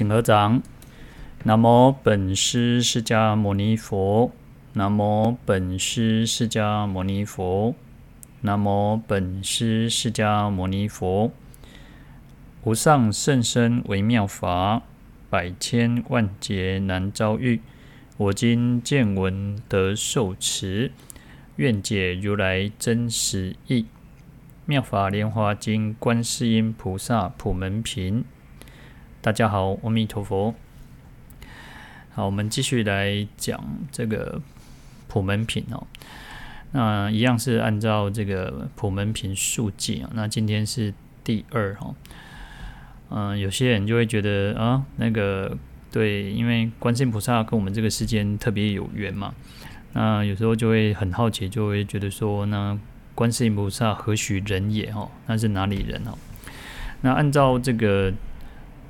请合掌。南无本师释迦牟尼佛。南无本师释迦牟尼佛。南无本师释迦牟尼佛。无上甚深微妙法，百千万劫难遭遇。我今见闻得受持，愿解如来真实义。妙法莲华经观世音菩萨普门品。大家好，阿弥陀佛。好，我们继续来讲这个普门品哦。那一样是按照这个普门品述记啊。那今天是第二哈。嗯，有些人就会觉得啊，那个对，因为观世音菩萨跟我们这个世间特别有缘嘛。那有时候就会很好奇，就会觉得说那。观世音菩萨何许人也？哈，那是哪里人？哦，那按照这个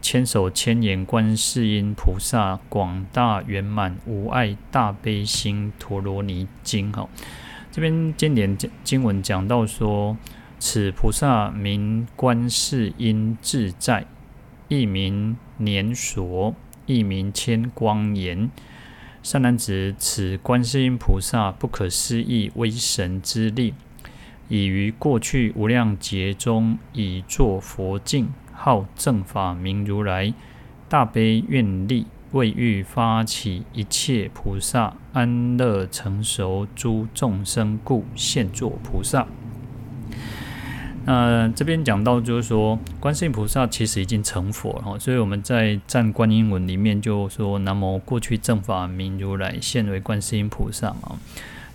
千手千眼观世音菩萨广大圆满无碍大悲心陀罗尼经，哈，这边经典经文讲到说，此菩萨名观世音自在，一名年所，一名千光颜。善男子，此观世音菩萨不可思议威神之力。已于过去无量劫中，以作佛境，号正法明如来，大悲愿力，为欲发起一切菩萨安乐成熟诸众生故，现作菩萨。那这边讲到就是说，观世音菩萨其实已经成佛了，所以我们在《赞观音文》里面就说：“南无过去正法明如来，现为观世音菩萨。”嘛。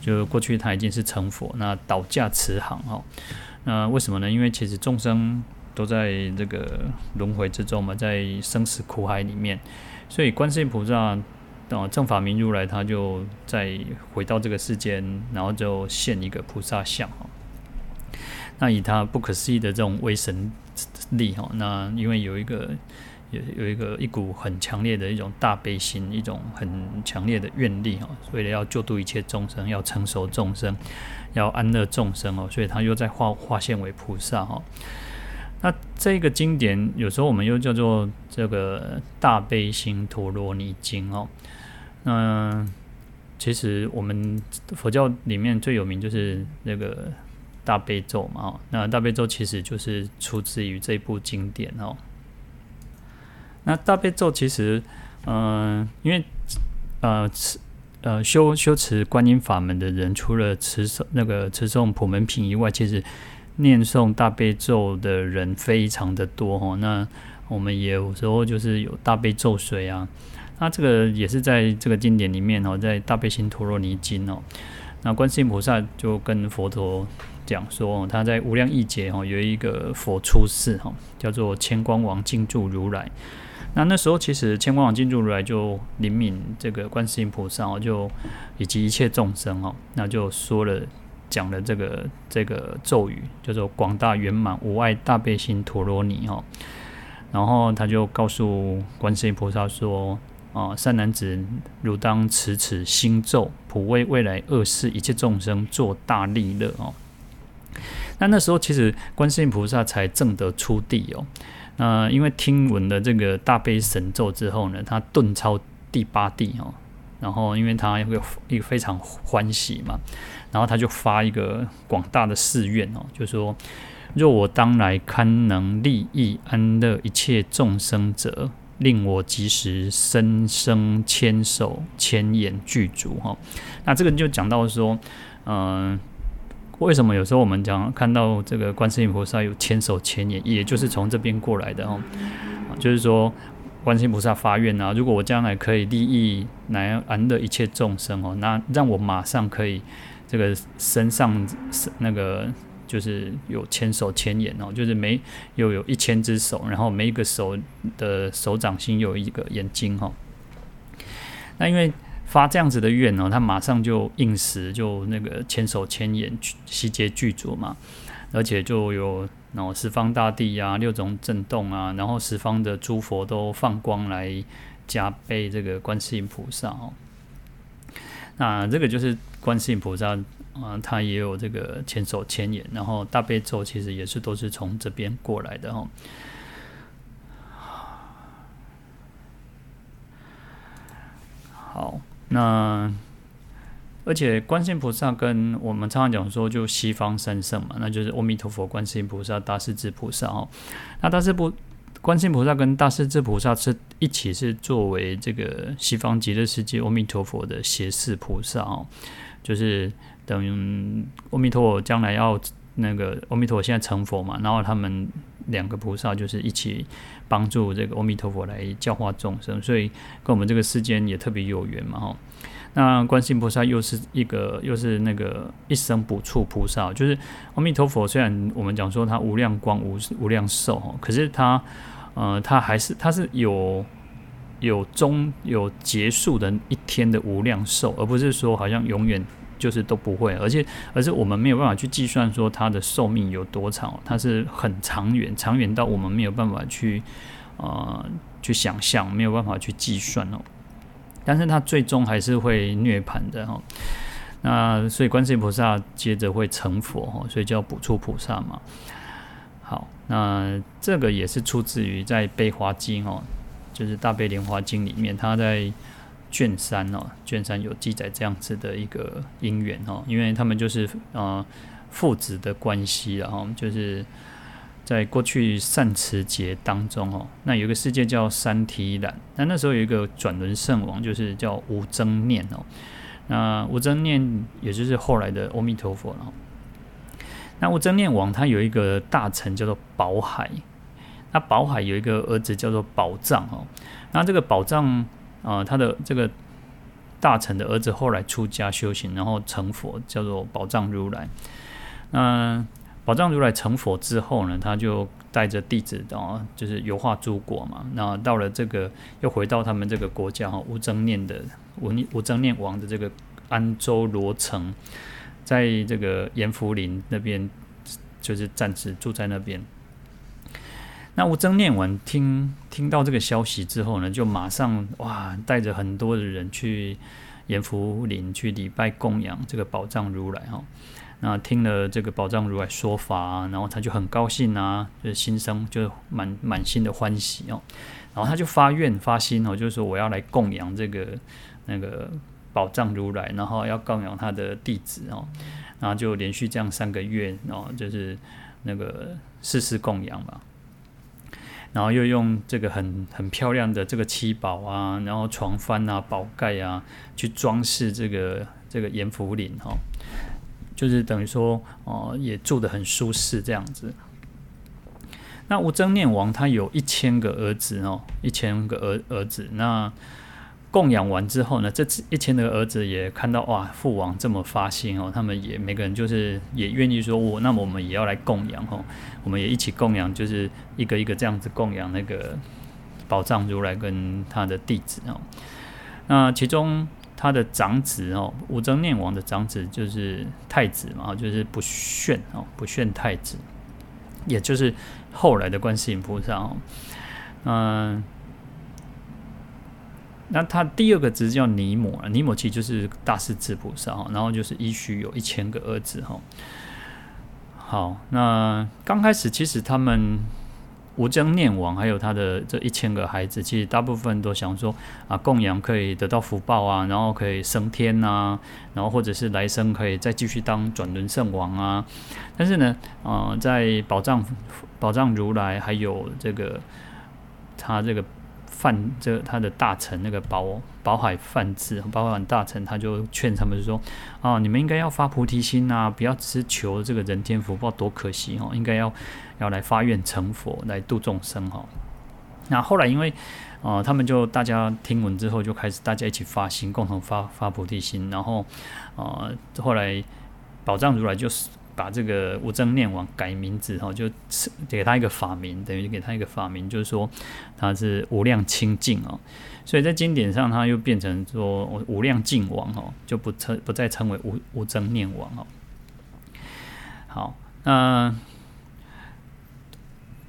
就过去他已经是成佛，那倒驾慈航哦。那为什么呢？因为其实众生都在这个轮回之中嘛，在生死苦海里面，所以观世音菩萨啊，正法明如来，他就再回到这个世间，然后就现一个菩萨相哈。那以他不可思议的这种威神力哈，那因为有一个。有有一个一股很强烈的一种大悲心，一种很强烈的愿力哈，为了要救度一切众生，要成熟众生，要安乐众生哦，所以他又在化化现为菩萨哈。那这个经典有时候我们又叫做这个大悲心陀罗尼经哦。那其实我们佛教里面最有名就是那个大悲咒嘛，那大悲咒其实就是出自于这部经典哦。那大悲咒其实，嗯、因为呃持呃修修持观音法门的人，除了持那个持诵普门品以外，其实念诵大悲咒的人非常的多哦。那我们也有时候就是有大悲咒水啊，那这个也是在这个经典里面哦，在大悲心陀罗尼经哦，那观世音菩萨就跟佛陀讲说，他在无量亿劫哦，有一个佛出世哈，叫做千光王静住如来。那那时候，其实千光王静住如来就怜悯这个观世音菩萨哦，就以及一切众生哦，那就说了讲了这个这个咒语，叫做广大圆满无碍大悲心陀罗尼哦。然后他就告诉观世音菩萨说：“啊，善男子，汝当持此心咒，普为未来恶世一切众生作大利乐哦。”那那时候，其实观世音菩萨才证得初地哦。那因为听闻了这个大悲神咒之后呢，他顿超第八地哦，然后因为他有一个非常欢喜嘛，然后他就发一个广大的誓愿哦，就说：若我当来堪能利益安乐一切众生者，令我即时身生千手千眼具足哈。那这个就讲到说，嗯、呃。为什么有时候我们讲看到这个观世音菩萨有千手千眼，也就是从这边过来的哦，就是说观世音菩萨发愿啊，如果我将来可以利益来安乐一切众生哦，那让我马上可以这个身上那个就是有千手千眼哦，就是每又有一千只手，然后每一个手的手掌心有一个眼睛哈，那因为。发这样子的愿哦，他马上就应时，就那个千手千眼悉皆具足嘛，而且就有然后十方大地啊，六种震动啊，然后十方的诸佛都放光来加被这个观世音菩萨哦。那这个就是观世音菩萨啊，他也有这个千手千眼，然后大悲咒其实也是都是从这边过来的哈。好，那而且观世音菩萨跟我们常常讲说，就西方三圣嘛，那就是阿弥陀佛、观世音菩萨、大势至菩萨哦。那大势不观世音菩萨跟大势至菩萨是一起是作为这个西方极乐世界阿弥陀佛的胁侍菩萨哦，就是等于阿弥陀佛将来要那个阿弥陀佛现在成佛嘛，然后他们两个菩萨就是一起帮助这个阿弥陀佛来教化众生，所以跟我们这个世间也特别有缘嘛哈。那观世音菩萨又是一个，又是那个一生补处菩萨，就是阿弥陀佛。虽然我们讲说他无量光无无量寿，可是他，呃，他还是他是有有终有结束的一天的无量寿，而不是说好像永远就是都不会，而且而是我们没有办法去计算说它的寿命有多长，它是很长远，长远到我们没有办法去呃去想象，没有办法去计算哦。但是他最终还是会涅槃的哈，那所以观世音菩萨接着会成佛哈，所以叫补处菩萨嘛。好，那这个也是出自于在《悲华经》哦，就是《大悲莲华经》里面，他在卷三哦，卷三有记载这样子的一个因缘哦，因为他们就是呃父子的关系然后就是。在过去善持劫当中哦，那有一个世界叫三体染，那那时候有一个转轮圣王，就是叫无諍念哦。那无諍念也就是后来的阿弥陀佛了。那无諍念王他有一个大臣叫做宝海，那宝海有一个儿子叫做宝藏哦。那这个宝藏啊，他的这个大臣的儿子后来出家修行，然后成佛，叫做宝藏如来。那宝藏如来成佛之后呢，他就带着弟子哦，就是游化诸国嘛。那到了这个，又回到他们这个国家哈，无諍念的无无諍念王的这个安州罗城，在这个阎浮林那边，就是暂时住在那边。那无諍念王听听到这个消息之后呢，就马上哇，带着很多的人去阎浮林去礼拜供养这个宝藏如来哈。那听了这个宝藏如来说法啊，然后他就很高兴啊，就是心生就是满满心的欢喜哦，然后他就发愿发心哦，就是说我要来供养这个那个宝藏如来，然后要供养他的弟子哦，然后就连续这样三个月哦，就是那个世世供养嘛，然后又用这个很很漂亮的这个七宝啊，然后床幡啊、宝盖啊，去装饰这个这个阎浮林哈。就是等于说，哦、也住得很舒适这样子。那无諍念王他有一千个儿子哦，一千个儿儿子。那供养完之后呢，这一千个儿子也看到哇，父王这么发心哦，他们也每个人就是也愿意说，我那么我们也要来供养哦，我们也一起供养，就是一个一个这样子供养那个宝藏如来跟他的弟子哦。那其中。他的长子哦，无諍念王的长子就是太子嘛，就是不炫哦，不炫太子，也就是后来的观世音菩萨哦。嗯，那他第二个字叫尼摩，尼摩其实就是大势至菩萨哦，然后就是依序有一千个儿子哈。好，那刚开始其实他们。无疆念王还有他的这一千个孩子，其实大部分都想说啊，供养可以得到福报啊，然后可以升天啊，然后或者是来生可以再继续当转轮圣王啊。但是呢，呃，在宝藏宝藏如来还有这个他这个。范这他的大臣那个保保海范志，保海大臣他就劝他们说：啊，你们应该要发菩提心呐，不要只求这个人天福报，多可惜哦！应该要要来发愿成佛，来度众生哈。那后来因为啊，他们就大家听闻之后，就开始大家一起发心，共同发发菩提心，然后啊，后来宝藏如来就是。把这个无諍念王改名字哈，就给他一个法名，等于给他一个法名，就是说他是无量清净哦。所以在经典上，他又变成说无量净王哦，就不称不再称为无无諍念王哦。好，那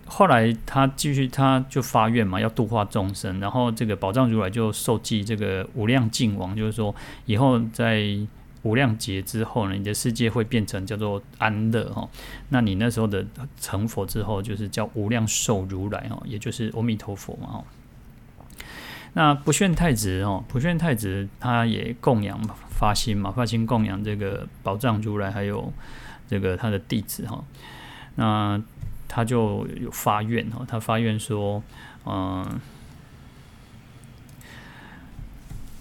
后来他继续，他就发愿嘛，要度化众生，然后这个宝藏如来就受记这个无量净王，就是说以后在。无量劫之后呢，你的世界会变成叫做安乐哈。那你那时候的成佛之后，就是叫无量寿如来哈，也就是阿弥陀佛嘛哈。那不炫太子哦，不炫太子他也供养发心嘛，发心供养这个宝藏如来，还有这个他的弟子哈。那他就有发愿哈，他发愿说，嗯，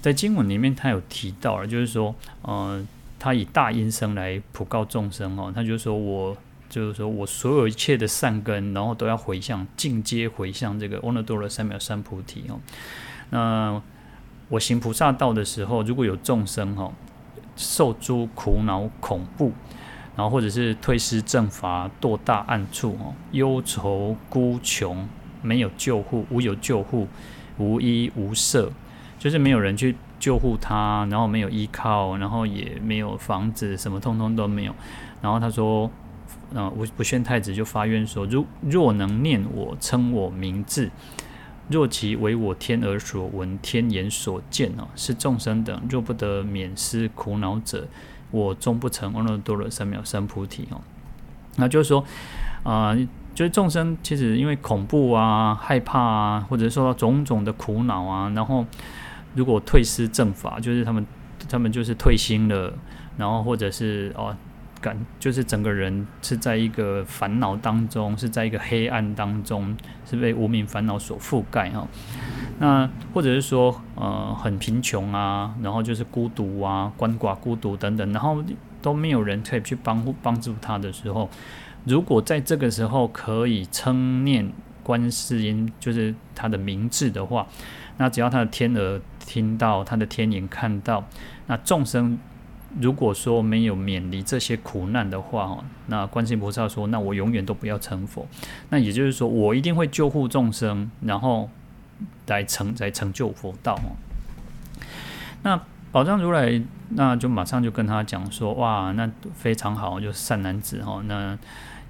在经文里面他有提到了，就是说，嗯，他以大音声来普告众生哦，他就说我。就是说我所有一切的善根，然后都要回向，尽皆回向这个阿耨多罗三藐三菩提哦。那我行菩萨道的时候，如果有众生哈，受诸苦恼恐怖，然后或者是退失正法，堕大暗处哦，忧愁孤穷，没有救护，无有救护，无依无舍，就是没有人去救护他，然后没有依靠，然后也没有房子，什么通通都没有。然后他说。嗯不不炫太子就发愿说：如若能念我称我名字，若其为我天耳所闻，天眼所见哦，是众生等若不得免失苦恼者，我终不成阿耨多罗三藐三菩提哦。那就是说，啊、呃，就是众生其实因为恐怖啊、害怕啊，或者受到种种的苦恼啊，然后如果退失正法，就是他们他们就是退心了，然后或者是哦。感就是整个人是在一个烦恼当中，是在一个黑暗当中，是被无明烦恼所覆盖哈。那或者是说，呃，很贫穷啊，然后就是孤独啊，鳏寡孤独等等，然后都没有人可以去帮帮助他的时候，如果在这个时候可以称念观世音，就是他的名字的话，那只要他的天耳听到，他的天眼看到，那众生。如果说没有免离这些苦难的话，哦，那观世音菩萨说，那我永远都不要成佛。那也就是说，我一定会救护众生，然后来成来成就佛道哦。那宝藏如来那就马上就跟他讲说，哇，那非常好，就是善男子哈。那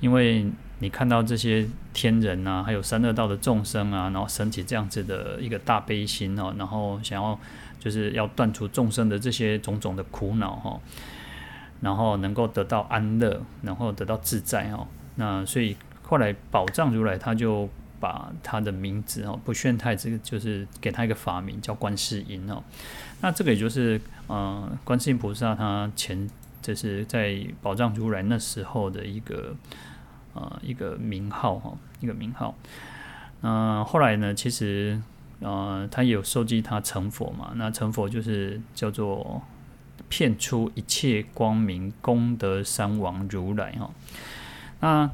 因为你看到这些天人啊，还有三恶道的众生啊，然后升起这样子的一个大悲心哦，然后想要。就是要断除众生的这些种种的苦恼哈，然后能够得到安乐，然后得到自在哈。那所以后来宝藏如来他就把他的名字哦，不炫太子，就是给他一个法名叫观世音哦。那这个也就是呃，观世音菩萨他前就是在宝藏如来那时候的一个呃一个名号哈，一个名号。那后来呢，其实。呃，他也有受记他成佛嘛？那成佛就是叫做遍出一切光明功德三王如来哈。那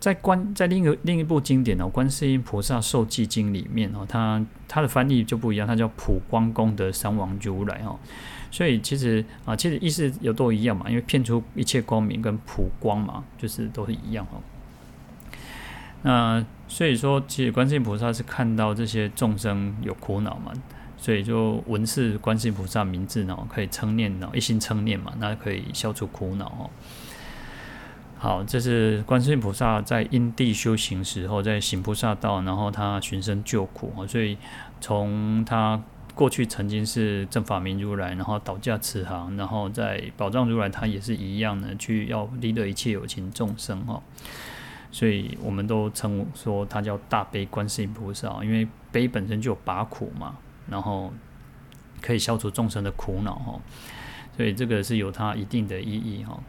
在观在另一个另一部经典哦，《观世音菩萨受记经》里面哦，它它的翻译就不一样，它叫普光功德三王如来哦。所以其实啊，其实意思有都一样嘛，因为遍出一切光明跟普光嘛，就是都是一样哦。那所以说，其实观世音菩萨是看到这些众生有苦恼嘛，所以就闻是观世音菩萨名字呢，可以称念呢，一心称念嘛，那可以消除苦恼哦。好，这是观世音菩萨在因地修行时候，在行菩萨道，然后他寻声救苦哦。所以从他过去曾经是正法明如来，然后倒驾慈航，然后在宝藏如来，他也是一样的，去要利得一切有情众生哦。所以我们都称说他叫大悲观世音菩萨，因为悲本身就有拔苦嘛，然后可以消除众生的苦恼哈，所以这个是有它一定的意义哈。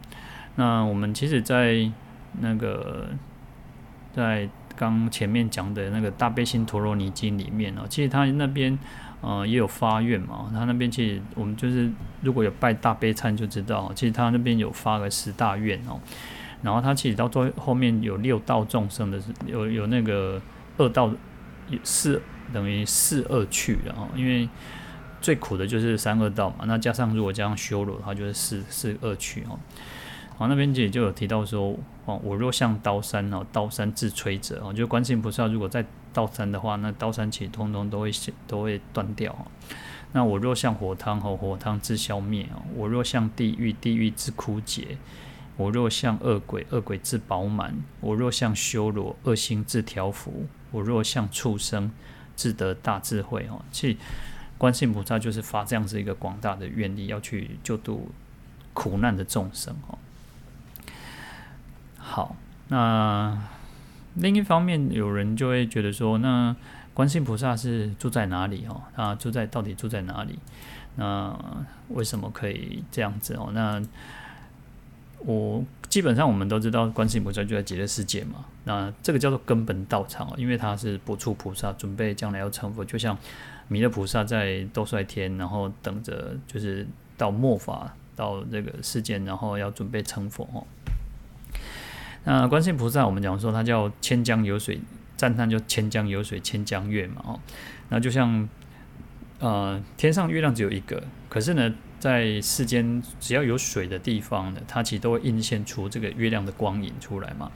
那我们其实，在那个在刚前面讲的那个大悲心陀罗尼经里面哦，其实他那边呃也有发愿嘛，他那边其实我们就是如果有拜大悲忏就知道，其实他那边有发个十大愿哦。然后他其实到最后面有六道众生的，有有那个二道四等于四二趣，的哦因为最苦的就是三恶道嘛，那加上如果加上修罗的话，就是四四二趣哦。好，那边也就有提到说，哦，我若向刀山哦，刀山自摧者哦，就观世音菩萨如果在刀山的话，那刀山其实通通都会都会断掉。那我若像火汤和，火汤自消灭哦，我若像地狱，地狱自枯竭。我若像恶鬼，恶鬼自饱满；我若像修罗，恶心自调伏；我若像畜生，自得大智慧。哦，其实观世音菩萨就是发这样子一个广大的愿力，要去救度苦难的众生。哦，好，那另一方面，有人就会觉得说，那观世音菩萨是住在哪里哦？他住在到底住在哪里？那为什么可以这样子哦？那我基本上我们都知道，观世音菩萨就在极乐世界嘛。那这个叫做根本道场哦，因为他是不处菩萨，准备将来要成佛，就像弥勒菩萨在兜率天，然后等着就是到末法到这个世间，然后要准备成佛哦。那观世音菩萨，我们讲说他叫千江有水。赞叹就千江有水千江月嘛，哦，那就像呃天上月亮只有一个，可是呢，在世间只要有水的地方呢，它其实都会映现出这个月亮的光影出来嘛。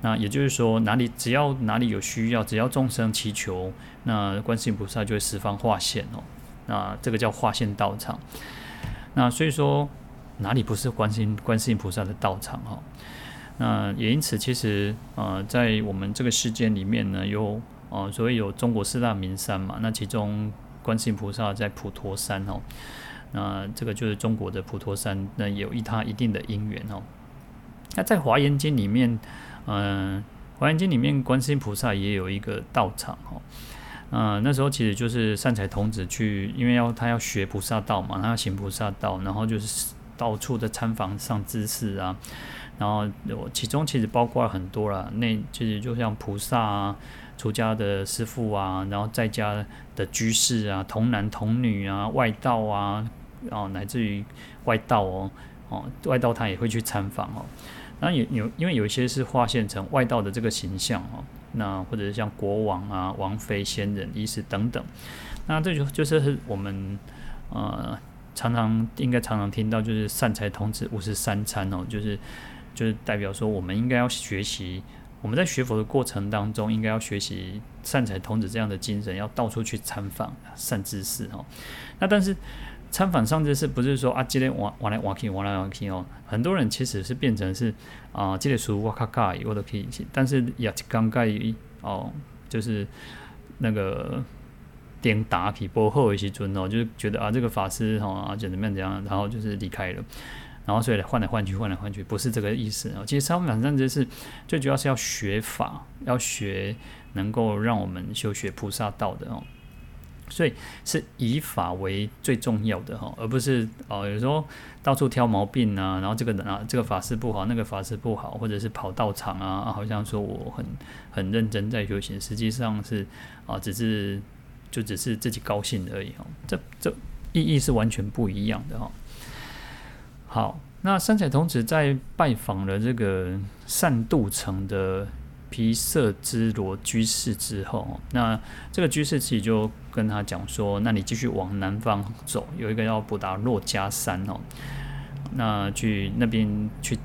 那也就是说，哪里只要哪里有需要，只要众生祈求，那观世音菩萨就会十方化现哦。那这个叫化现道场。那所以说，哪里不是观世观世音菩萨的道场哦？那也因此，其实呃，在我们这个世界里面呢，有呃，所谓有中国四大名山嘛。那其中观世音菩萨在普陀山哦，那这个就是中国的普陀山，那有一它一定的因缘哦。那在华严经里面，嗯、华严经里面观世音菩萨也有一个道场哦。嗯、那时候其实就是善财童子去，因为要他要学菩萨道嘛，他要行菩萨道，然后就是到处的参访上知识啊。然后我其中其实包括了很多了，那其实就像菩萨啊、出家的师父啊，然后在家的居士啊、童男童女啊、外道啊，哦，乃至于外道哦，哦，外道他也会去参访哦。那有有，因为有一些是化现成外道的这个形象哦，那或者是像国王啊、王妃、仙人、医师等等，那这就就是我们呃常常应该常常听到，就是善财童子五十三参哦，就是。就是代表说，我们应该要学习，我们在学佛的过程当中，应该要学习善财童子这样的精神，要到处去参访善知识哦。那但是参访善知识不是说啊，今天玩玩来玩去，玩来玩去哦。很多人其实是变成是啊，这个书我卡卡我都可以，但是也刚盖哦，就是那个点打起波后一些尊哦，就是觉得啊，这个法师哈啊，就怎么样怎样，然后就是离开了。然后所以换来换去，换来换去，不是这个意思啊。其实参访善知识最主要是要学法，要学能够让我们修学菩萨道的哦。所以是以法为最重要的哈，而不是哦有时候到处挑毛病啊，然后这个人啊这个法师不好，那个法师不好，或者是跑道场啊，好像说我很很认真在修行，实际上是啊只是就只是自己高兴而已哈。这这意义是完全不一样的哈。好，那三彩童子在拜访了这个善度城的毗舍之罗居士之后，那这个居士自己就跟他讲说：“那你继续往南方走，有一个叫补达洛迦山哦，那去那边去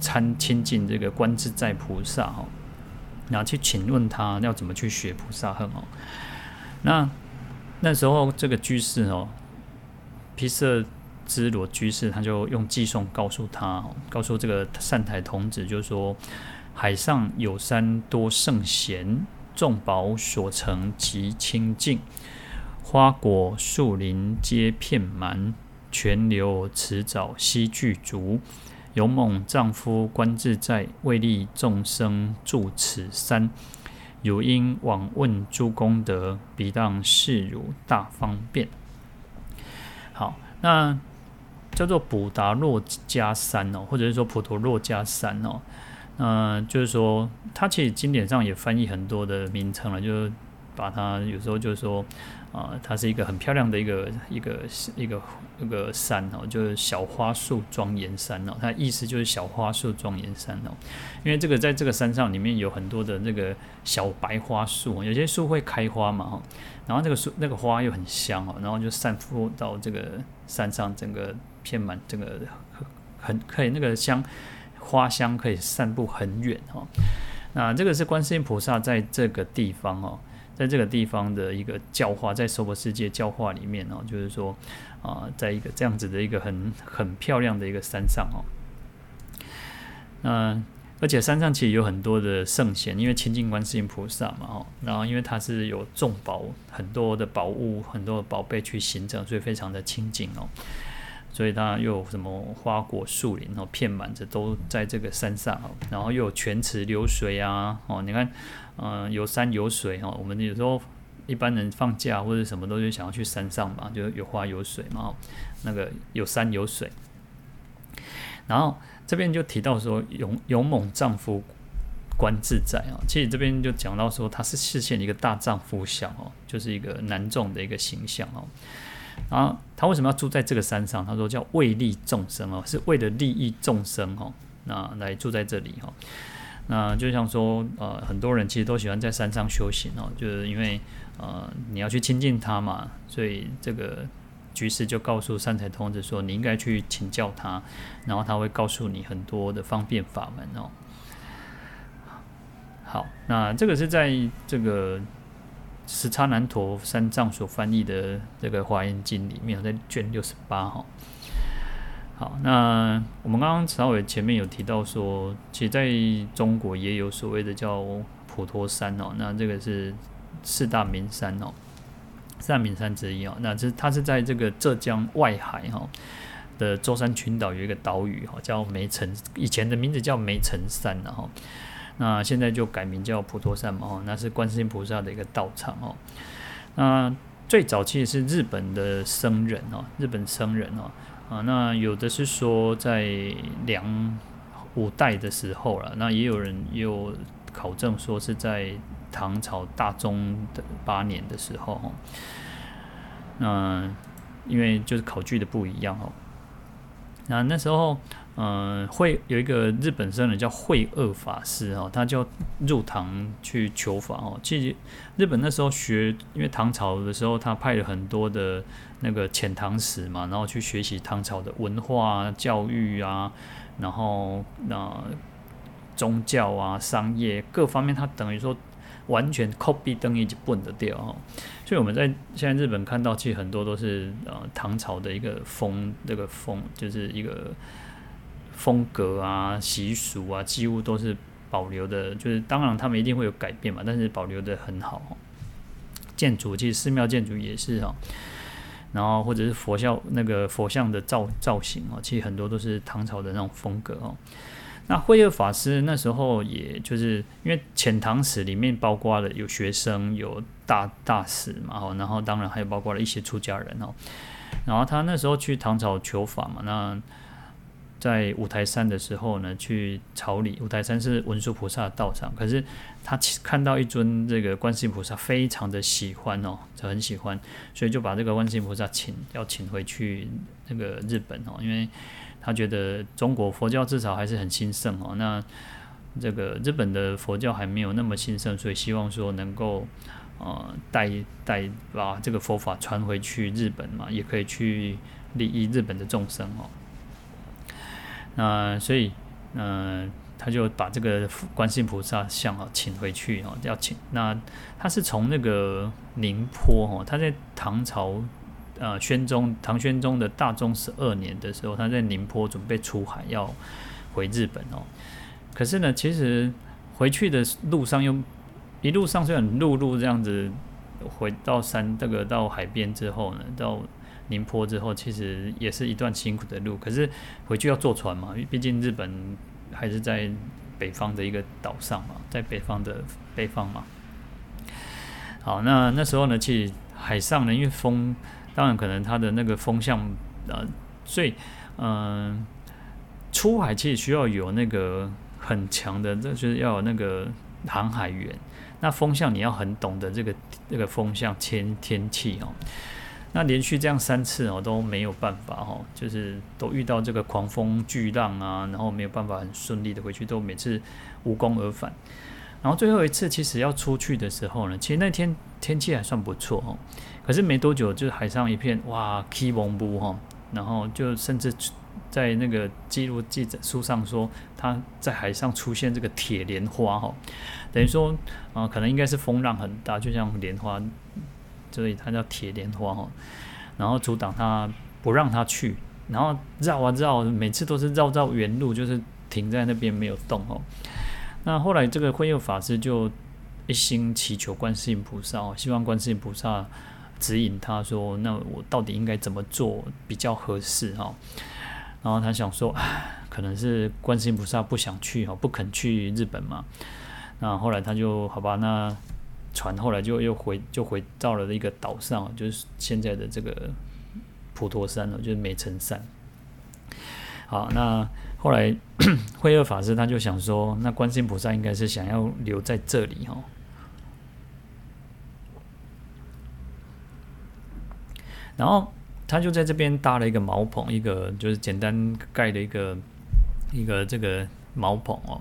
参亲近这个观自在菩萨哦，然后去请问他要怎么去学菩萨行哦。那那时候这个居士哦，皮色之罗居士他就用偈颂告诉他，告诉这个善财童子，就是说：海上有山多圣贤，众宝所成极清净，花果树林皆遍满，泉流池沼悉具足。勇猛丈夫观自在，为利众生住此山。如因往问诸功德，彼当示汝大方便。好，那。叫做普达洛加三哦，或者是说普陀洛加三哦，嗯、就是说它其实经典上也翻译很多的名称了，就是把它有时候就是说啊、它是一个很漂亮的一个一个一个一个山哦，就是小花树庄严山哦，它意思就是小花树庄严山哦，因为这个在这个山上里面有很多的那个小白花树，有些树会开花嘛哈，然后这个树那个花又很香哦，然后就散布到这个山上整个。遍满这个很可以，那个香花香可以散布很远哈。那这个是观世音菩萨在这个地方哦，在这个地方的一个教化，在娑婆世界教化里面哦，就是说啊，在一个这样子的一个很很漂亮的一个山上哦。那而且山上其实有很多的圣贤，因为亲近观世音菩萨嘛哦，然后因为它是有众宝很多的宝物，很多的宝贝去形成，所以非常的清净哦。所以它又有什么花果树林哦，遍满着都在这个山上哦，然后又有泉池流水啊哦，你看，嗯、有山有水哦，我们有时候一般人放假或者什么都是想要去山上嘛，就有花有水嘛，那个有山有水。然后这边就提到说勇勇猛丈夫观自在啊，其实这边就讲到说他是实现一个大丈夫相哦，就是一个男众的一个形象哦。然后他为什么要住在这个山上？他说叫为利众生哦，是为了利益众生哦，那来住在这里哈。那就像说呃，很多人其实都喜欢在山上修行哦，就是因为呃你要去亲近他嘛，所以这个。居士就告诉善财童子说：“你应该去请教他，然后他会告诉你很多的方便法门哦。”好，那这个是在这个时叉难陀三藏所翻译的这个《华严经》里面，在卷六十八哈。好，那我们刚刚稍微前面有提到说，其实在中国也有所谓的叫普陀山哦，那这个是四大名山哦。四大名山之一哦，那这它是在这个浙江外海哈的舟山群岛有一个岛屿哈，叫梅城，以前的名字叫梅城山然后，那现在就改名叫普陀山嘛哈，那是观世音菩萨的一个道场哦。那最早期是日本的僧人哦，日本僧人哦啊，那有的是说在梁五代的时候了，那也有人也有考证说是在。唐朝大中的八年的时候，哈，那因为就是考据的不一样哦。那那时候，嗯，会有一个日本僧人叫慧鍔法师哦，他就入唐去求法哦。其实日本那时候学，因为唐朝的时候，他派了很多的那个遣唐使嘛，然后去学习唐朝的文化教育啊，然后那宗教啊、商业各方面，他等于说。完全 copy 等于一本的掉哈，所以我们在现在日本看到，其实很多都是呃唐朝的一个风，这个风就是一个风格啊、习俗啊，几乎都是保留的。就是当然他们一定会有改变嘛，但是保留的很好。建筑其实寺庙建筑也是哈，然后或者是佛像那个佛像的造造型啊，其实很多都是唐朝的那种风格哦。那慧鍔法师那时候，也就是因为遣唐使里面包括了有学生、有大大使嘛，哦然后当然还有包括了一些出家人哦。然后他那时候去唐朝求法嘛，那在五台山的时候呢，去朝礼。五台山是文殊菩萨的道场，可是他看到一尊这个观世音菩萨，非常的喜欢哦，就很喜欢，所以就把这个观世音菩萨请要请回去那个日本哦，因为。他觉得中国佛教至少还是很兴盛哦，那这个日本的佛教还没有那么兴盛，所以希望说能够呃带带把这个佛法传回去日本嘛，也可以去利益日本的众生哦。那所以嗯、他就把这个观世音菩萨像啊请回去哦，要请。那他是从那个宁波哦，他在唐朝。呃，宣宗唐宣宗的大中十二年的时候，他在宁波准备出海要回日本哦。可是呢，其实回去的路上又一路上虽然陆路这样子回到山这个到海边之后呢，到宁波之后，其实也是一段辛苦的路。可是回去要坐船嘛，毕竟日本还是在北方的一个岛上嘛，在北方的北方嘛。好，那那时候呢，其实海上呢，因为风。当然，可能它的那个风向，呃，所以，嗯、出海其实需要有那个很强的，就是要有那个航海员。那风向你要很懂得这个这个风向天天气哦。那连续这样三次哦都没有办法哦，就是都遇到这个狂风巨浪啊，然后没有办法很顺利的回去，都每次无功而返。然后最后一次其实要出去的时候呢，其实那天天气还算不错哦。可是没多久，就海上一片哇，起蒙布哈，然后就甚至在那个记录记载书上说，他在海上出现这个铁莲花哈，等于说啊，可能应该是风浪很大，就像莲花，所以它叫铁莲花哈，然后阻挡他不让他去，然后绕啊绕，每次都是绕绕原路，就是停在那边没有动哦。那后来这个慧鍔法师就一心祈求观世音菩萨，希望观世音菩萨。指引他说，那我到底应该怎么做比较合适哈？然后他想说，可能是观世音菩萨不想去哈，不肯去日本嘛。那后来他就好吧，那船后来就又回就回到了一个岛上，就是现在的这个普陀山了，就是梅城山。好，那后来 慧鍔法师他就想说，那观世音菩萨应该是想要留在这里哈。然后他就在这边搭了一个茅棚，一个就是简单盖的一个一个这个茅棚哦。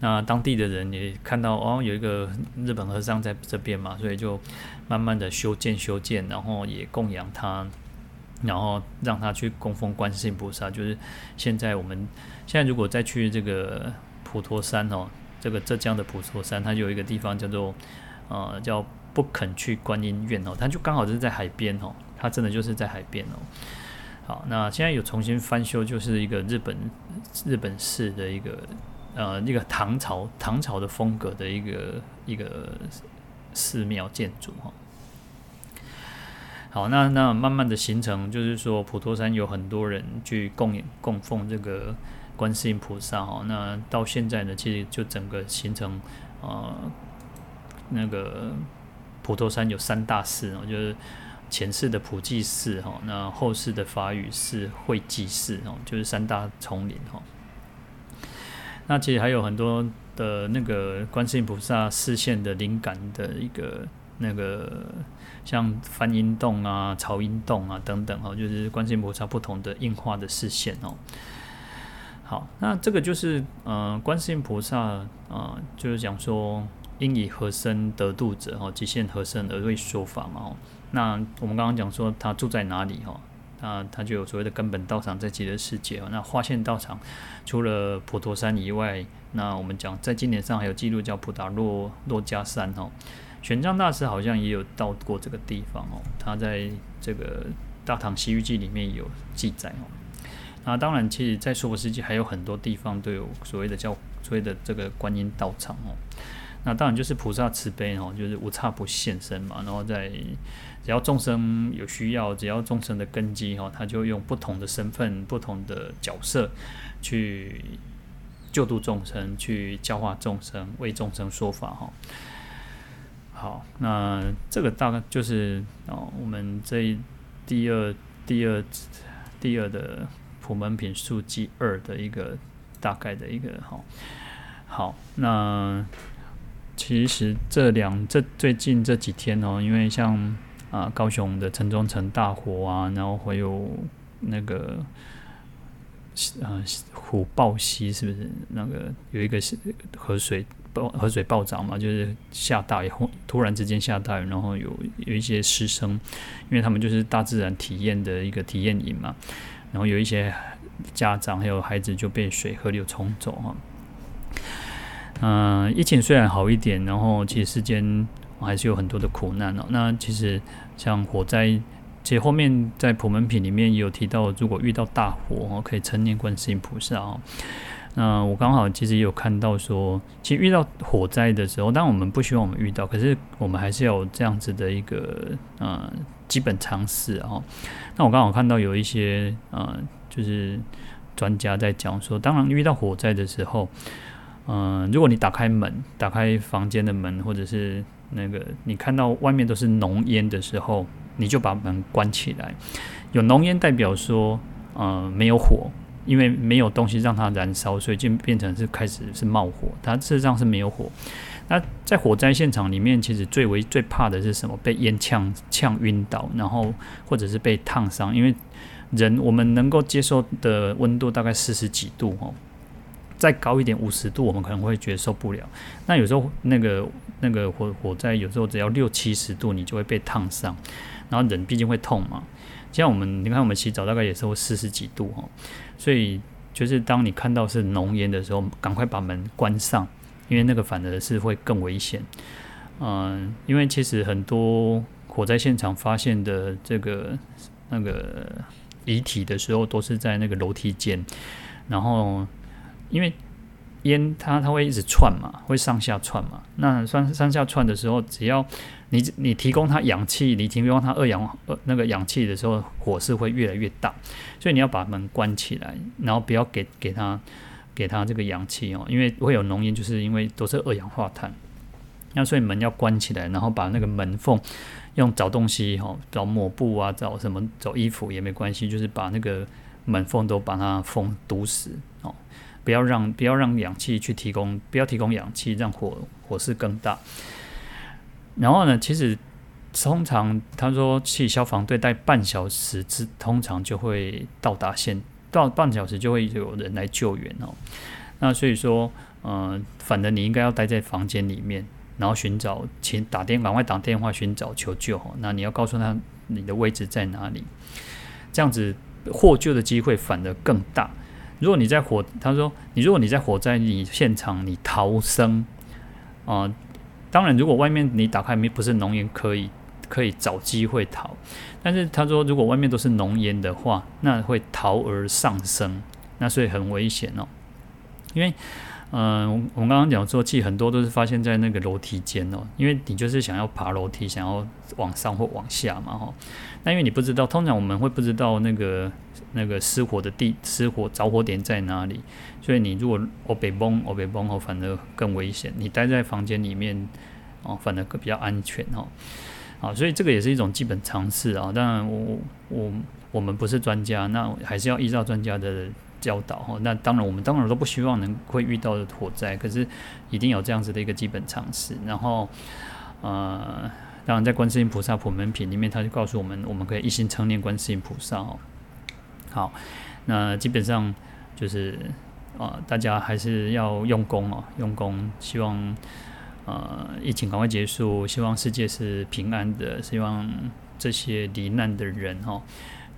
那当地的人也看到哦，有一个日本和尚在这边嘛，所以就慢慢的修建修建，然后也供养他，然后让他去供奉观世音菩萨。就是现在我们现在如果再去这个普陀山哦，这个浙江的普陀山，它就有一个地方叫做呃叫不肯去观音院哦，它就刚好就是在海边哦。它真的就是在海边哦。好，那现在有重新翻修，就是一个日本日本式的一个呃一个唐朝唐朝的风格的一个一个寺庙建筑哈。好，那那慢慢的形成，就是说普陀山有很多人去供供奉这个观世音菩萨哈。那到现在呢，其实就整个形成呃那个普陀山有三大寺哦，就是。前世的普济寺哈，那后世的法雨寺、会济寺哦，就是三大丛林哈。那其实还有很多的那个观世音菩萨视线的灵感的一个那个，像翻音洞啊、潮音洞啊等等哈，就是观世音菩萨不同的应化的视线哦。好，那这个就是呃，观世音菩萨啊、就是讲说应以何身得度者哈，即现何身而为说法嘛。那我们刚刚讲说他住在哪里哈？那他就有所谓的根本道场在极乐世界哦。那化现道场除了普陀山以外，那我们讲在经典上还有记录叫普达洛洛迦山哈。玄奘大师好像也有到过这个地方哦，他在这个《大唐西域记》里面有记载哦。那当然，其实，在娑婆世界还有很多地方都有所谓的叫所谓的这个观音道场哦。那当然就是菩萨慈悲哦，就是无差不现身嘛，然后在。只要众生有需要，只要众生的根基哈，他就用不同的身份、不同的角色去救度众生，去教化众生，为众生说法哈。好，那这个大概就是哦，我们这第二、第二、第二的普门品述记二的一个大概的一个哈。好，那其实这两这最近这几天哦，因为像。啊，高雄的城中城大火啊，然后还有那个呃虎豹溪，是不是那个有一个河水暴河水暴涨嘛？就是下大雨后突然之间下大雨，然后有有一些师生，因为他们就是大自然体验的一个体验营嘛，然后有一些家长还有孩子就被水河流冲走哈。嗯、疫情虽然好一点，然后其实世间。还是有很多的苦难哦。那其实像火灾，其实后面在普门品里面也有提到，如果遇到大火哦，可以称念观世音菩萨哦。那我刚好其实也有看到说，其实遇到火灾的时候，当然我们不希望我们遇到，可是我们还是要有这样子的一个呃基本常识哦。那我刚好看到有一些呃，就是专家在讲说，当然遇到火灾的时候，嗯、如果你打开门，打开房间的门，或者是那个，你看到外面都是浓烟的时候，你就把门关起来。有浓烟代表说，呃，没有火，因为没有东西让它燃烧，所以就变成是开始是冒火。它事实上是没有火。那在火灾现场里面，其实最为最怕的是什么？被烟呛呛晕倒，然后或者是被烫伤。因为人我们能够接受的温度大概四十几度哦。再高一点五十度，我们可能会觉得受不了。那有时候那个那个火火灾，有时候只要六七十度，你就会被烫伤。然后人毕竟会痛嘛。像我们，你看我们洗澡大概也是会四十几度哈。所以就是当你看到是浓烟的时候，赶快把门关上，因为那个反而是会更危险。嗯，因为其实很多火灾现场发现的这个那个遗体的时候，都是在那个楼梯间，然后。因为烟它它会一直窜嘛，会上下窜嘛。那上上下窜的时候，只要你你提供它氧气，你提供它二氧呃那个氧气的时候，火势会越来越大。所以你要把门关起来，然后不要给给它给它这个氧气哦，因为会有浓烟，就是因为都是二氧化碳。那所以门要关起来，然后把那个门缝用找东西哈，找抹布啊，找什么找衣服也没关系，就是把那个门缝都把它封堵死哦。不要让不要让氧气去提供，不要提供氧气，让火火势更大。然后呢，其实通常他说，去消防队待半小时之，通常就会到达现，到半小时就会有人来救援哦。那所以说，嗯、反正你应该要待在房间里面，然后寻找，请打电往外打电话寻找求救。那你要告诉他你的位置在哪里，这样子获救的机会反而更大。如果你在火，他说你如果你在火灾你现场你逃生啊、当然如果外面你打开没不是浓烟，可以可以找机会逃，但是他说如果外面都是浓烟的话，那会逃而上升，那所以很危险哦，因为。嗯，我们刚刚讲说，其实很多都是发现在那个楼梯间哦，因为你就是想要爬楼梯，想要往上或往下嘛，哈。那因为你不知道，通常我们会不知道那个那个失火的地、失火着火点在哪里，所以你如果我被崩我被崩哦，反而更危险。你待在房间里面哦，反而比较安全哦。好，所以这个也是一种基本常识啊。当然，我我我们不是专家，那还是要依照专家的。教导哈，那当然我们当然都不希望能会遇到火灾，可是一定有这样子的一个基本常识。然后，呃，当然在观世音菩萨普门品里面，他就告诉我们，我们可以一心称念观世音菩萨哦。好，那基本上就是啊、大家还是要用功哦，用功，希望呃疫情赶快结束，希望世界是平安的，希望这些罹难的人哈。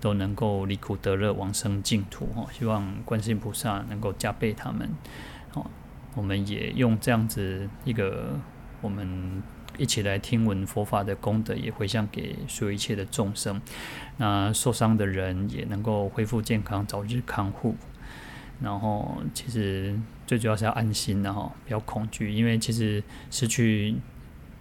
都能够离苦得乐，往生净土哈！希望观世音菩萨能够加倍他们。好，我们也用这样子一个，我们一起来听闻佛法的功德，也回向给所有一切的众生。那受伤的人也能够恢复健康，早日康复。然后，其实最主要是要安心的哈，不要恐惧，因为其实失去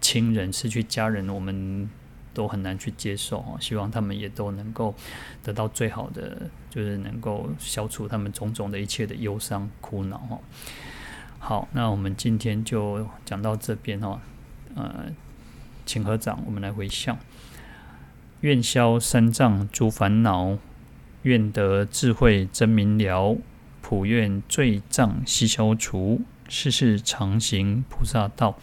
亲人、失去家人，我们。都很难去接受哦，希望他们也都能够得到最好的，就是能够消除他们种种的一切的忧伤苦恼哈。好，那我们今天就讲到这边哦。呃，请合掌，我们来回向，愿消三障诸烦恼，愿得智慧真明了，普愿罪障悉消除，世世常行菩萨道。